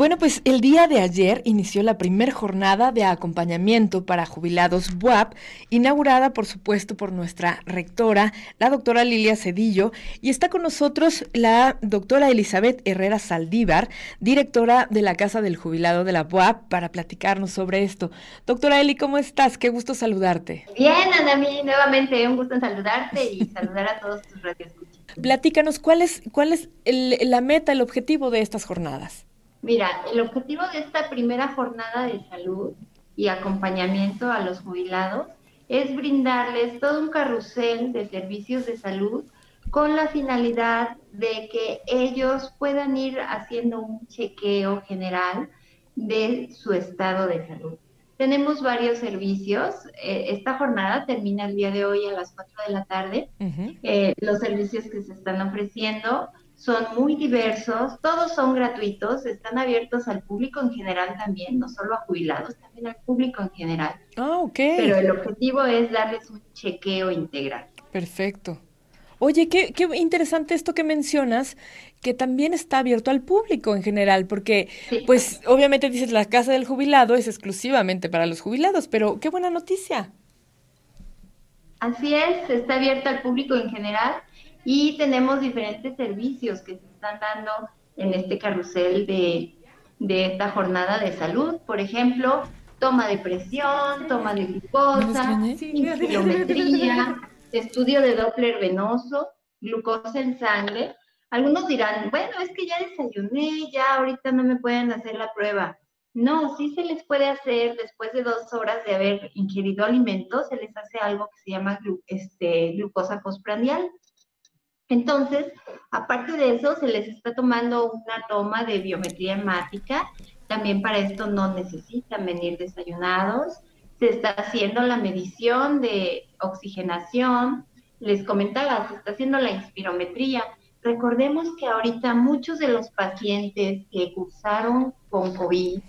Bueno, pues el día de ayer inició la primera jornada de acompañamiento para jubilados BUAP, inaugurada por supuesto por nuestra rectora, la doctora Lilia Cedillo, y está con nosotros la doctora Elizabeth Herrera Saldívar, directora de la Casa del Jubilado de la BUAP, para platicarnos sobre esto. Doctora Eli, ¿cómo estás? Qué gusto saludarte. Bien, Anami, nuevamente un gusto en saludarte y saludar a todos tus radioescuchas. Platícanos, ¿cuál es, cuál es la meta, el objetivo de estas jornadas? Mira, el objetivo de esta primera jornada de salud y acompañamiento a los jubilados es brindarles todo un carrusel de servicios de salud con la finalidad de que ellos puedan ir haciendo un chequeo general de su estado de salud. Tenemos varios servicios. Eh, esta jornada termina el día de hoy a las 4 de la tarde. Eh, los servicios que se están ofreciendo son muy diversos, todos son gratuitos, están abiertos al público en general también, no solo a jubilados, también al público en general. Ah, ok. Pero el objetivo es darles un chequeo integral. Perfecto. Oye, qué, qué interesante esto que mencionas, que también está abierto al público en general, porque pues obviamente dices la casa del jubilado es exclusivamente para los jubilados, pero qué buena noticia. Así es, está abierto al público en general y tenemos diferentes servicios que se están dando en este carrusel de, esta jornada de salud. Por ejemplo, toma de presión, toma de glucosa, inspirometría, estudio de Doppler venoso, glucosa en sangre. Algunos dirán, bueno, es que ya desayuné, ya ahorita no me pueden hacer la prueba. No, sí se les puede hacer después de dos horas de haber ingerido alimentos, se les hace algo que se llama este, glucosa postprandial. Entonces, aparte de eso, se les está tomando una toma de biometría hemática. También para esto no necesitan venir desayunados. Se está haciendo la medición de oxigenación. Les comentaba, se está haciendo la inspirometría. Recordemos que ahorita muchos de los pacientes que cursaron con COVID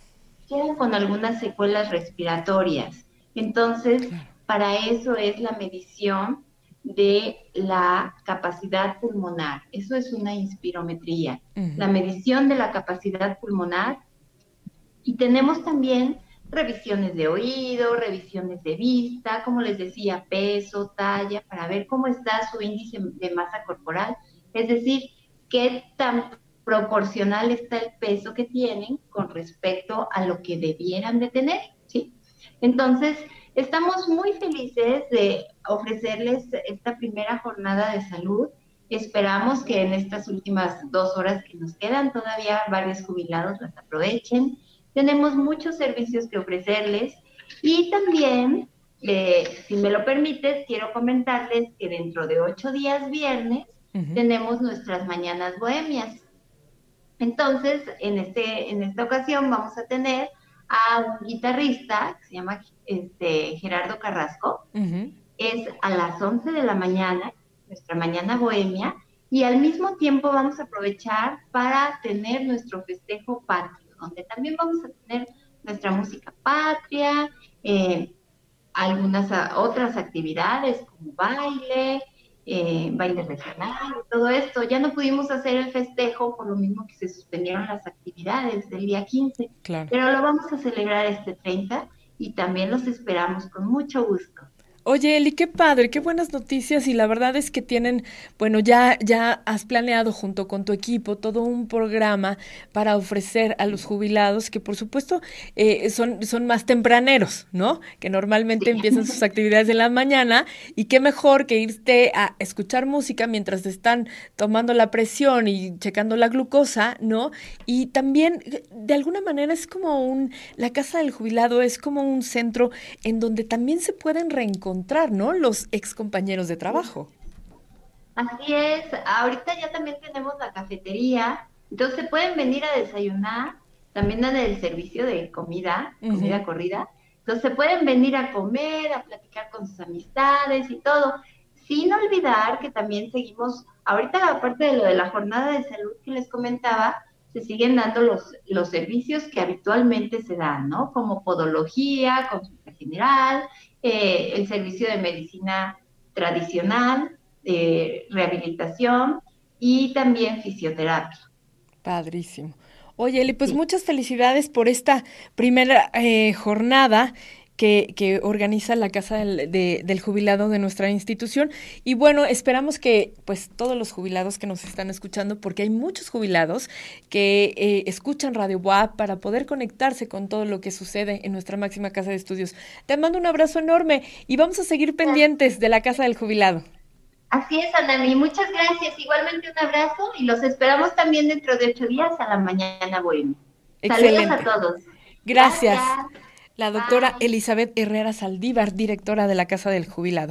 quedan con algunas secuelas respiratorias. Entonces, para eso es la medición de la capacidad pulmonar. Eso es una inspirometría, la medición de la capacidad pulmonar. Y tenemos también revisiones de oído, revisiones de vista, como les decía, peso, talla, para ver cómo está su índice de masa corporal, es decir, qué tan proporcional está el peso que tienen con respecto a lo que debieran de tener, ¿sí? Entonces, Estamos muy felices de ofrecerles esta primera jornada de salud. Esperamos que en estas últimas dos horas que nos quedan todavía varios jubilados las aprovechen. Tenemos muchos servicios que ofrecerles y también, eh, si me lo permites, quiero comentarles que dentro de ocho días viernes tenemos nuestras mañanas bohemias. Entonces, en, este, en esta ocasión vamos a tener a un guitarrista que se llama este, Gerardo Carrasco. Es a las 11 de la mañana, nuestra mañana bohemia, y al mismo tiempo vamos a aprovechar para tener nuestro festejo patrio, donde también vamos a tener nuestra música patria, eh, algunas otras actividades como baile, eh, baile regional, todo esto. Ya no pudimos hacer el festejo por lo mismo que se suspendieron las actividades del día 15, pero lo vamos a celebrar este 30 y también los esperamos con mucho gusto. Oye, Eli, qué padre, qué buenas noticias y la verdad es que tienen, bueno, ya, ya has planeado junto con tu equipo todo un programa para ofrecer a los jubilados que por supuesto eh, son, son más tempraneros, ¿no? Que normalmente empiezan sus actividades en la mañana y qué mejor que irte a escuchar música mientras están tomando la presión y checando la glucosa, ¿no? Y también de alguna manera es como un, la casa del jubilado es como un centro en donde también se pueden reencontrar encontrar, ¿no? Los ex compañeros de trabajo. Así es, ahorita ya también tenemos la cafetería, entonces pueden venir a desayunar, también dan el servicio de comida, comida corrida, entonces pueden venir a comer, a platicar con sus amistades y todo, sin olvidar que también seguimos, ahorita aparte de lo de la jornada de salud que les comentaba, se siguen dando los, los servicios que habitualmente se dan, ¿no? Como podología, consulta general, eh, el servicio de medicina tradicional, de rehabilitación y también fisioterapia. Padrísimo. Oye, Eli, pues muchas felicidades por esta primera eh, jornada que, organiza la Casa del, Jubilado de nuestra institución. Y bueno, esperamos que pues todos los jubilados que nos están escuchando, porque hay muchos jubilados que eh, escuchan Radio WAP para poder conectarse con todo lo que sucede en nuestra máxima Casa de Estudios. Te mando un abrazo enorme y vamos a seguir pendientes de la Casa del Jubilado. Así es, Anami. Muchas gracias. Igualmente un abrazo y los esperamos también dentro de ocho días a la mañana bueno. Saludos a todos. Gracias la doctora Elizabeth Herrera Saldívar, directora de la Casa del Jubilado.